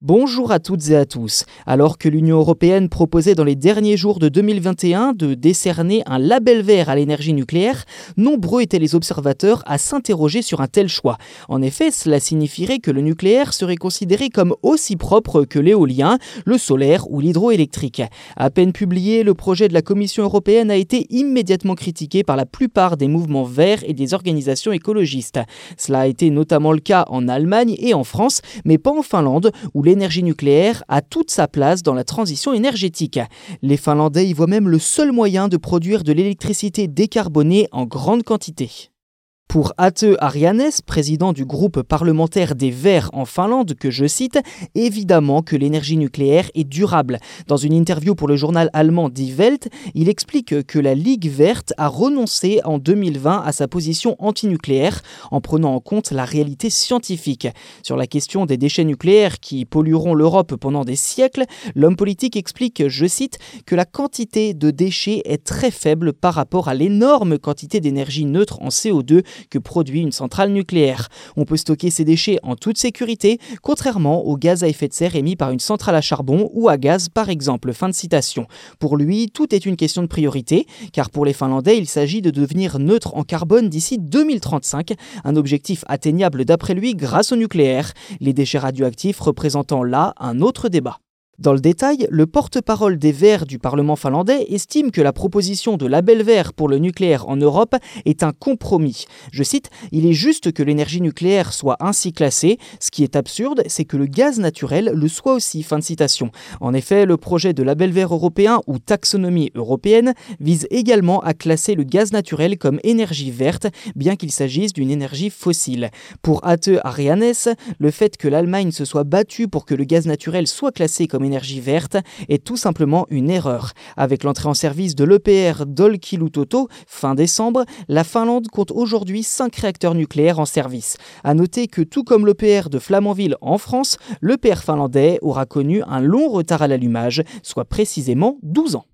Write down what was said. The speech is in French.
Bonjour à toutes et à tous. Alors que l'Union européenne proposait dans les derniers jours de 2021 de décerner un label vert à l'énergie nucléaire, nombreux étaient les observateurs à s'interroger sur un tel choix. En effet, cela signifierait que le nucléaire serait considéré comme aussi propre que l'éolien, le solaire ou l'hydroélectrique. À peine publié, le projet de la Commission européenne a été immédiatement critiqué par la plupart des mouvements verts et des organisations écologistes. Cela a été notamment le cas en Allemagne et en France, mais pas en Finlande, où l'énergie nucléaire a toute sa place dans la transition énergétique. Les Finlandais y voient même le seul moyen de produire de l'électricité décarbonée en grande quantité. Pour Ate Arianes, président du groupe parlementaire des Verts en Finlande, que je cite, évidemment que l'énergie nucléaire est durable. Dans une interview pour le journal allemand Die Welt, il explique que la Ligue verte a renoncé en 2020 à sa position antinucléaire en prenant en compte la réalité scientifique. Sur la question des déchets nucléaires qui pollueront l'Europe pendant des siècles, l'homme politique explique, je cite, que la quantité de déchets est très faible par rapport à l'énorme quantité d'énergie neutre en CO2 que produit une centrale nucléaire. On peut stocker ces déchets en toute sécurité, contrairement aux gaz à effet de serre émis par une centrale à charbon ou à gaz par exemple. Fin de citation. Pour lui, tout est une question de priorité, car pour les Finlandais, il s'agit de devenir neutre en carbone d'ici 2035, un objectif atteignable d'après lui grâce au nucléaire, les déchets radioactifs représentant là un autre débat. Dans le détail, le porte-parole des Verts du Parlement finlandais estime que la proposition de label vert pour le nucléaire en Europe est un compromis. Je cite, Il est juste que l'énergie nucléaire soit ainsi classée. Ce qui est absurde, c'est que le gaz naturel le soit aussi. Fin de citation. En effet, le projet de label vert européen ou taxonomie européenne vise également à classer le gaz naturel comme énergie verte, bien qu'il s'agisse d'une énergie fossile. Pour Ate Arianes, le fait que l'Allemagne se soit battue pour que le gaz naturel soit classé comme énergie verte est tout simplement une erreur. Avec l'entrée en service de l'EPR d'Olkiluoto fin décembre, la Finlande compte aujourd'hui 5 réacteurs nucléaires en service. À noter que tout comme l'EPR de Flamanville en France, l'EPR finlandais aura connu un long retard à l'allumage, soit précisément 12 ans.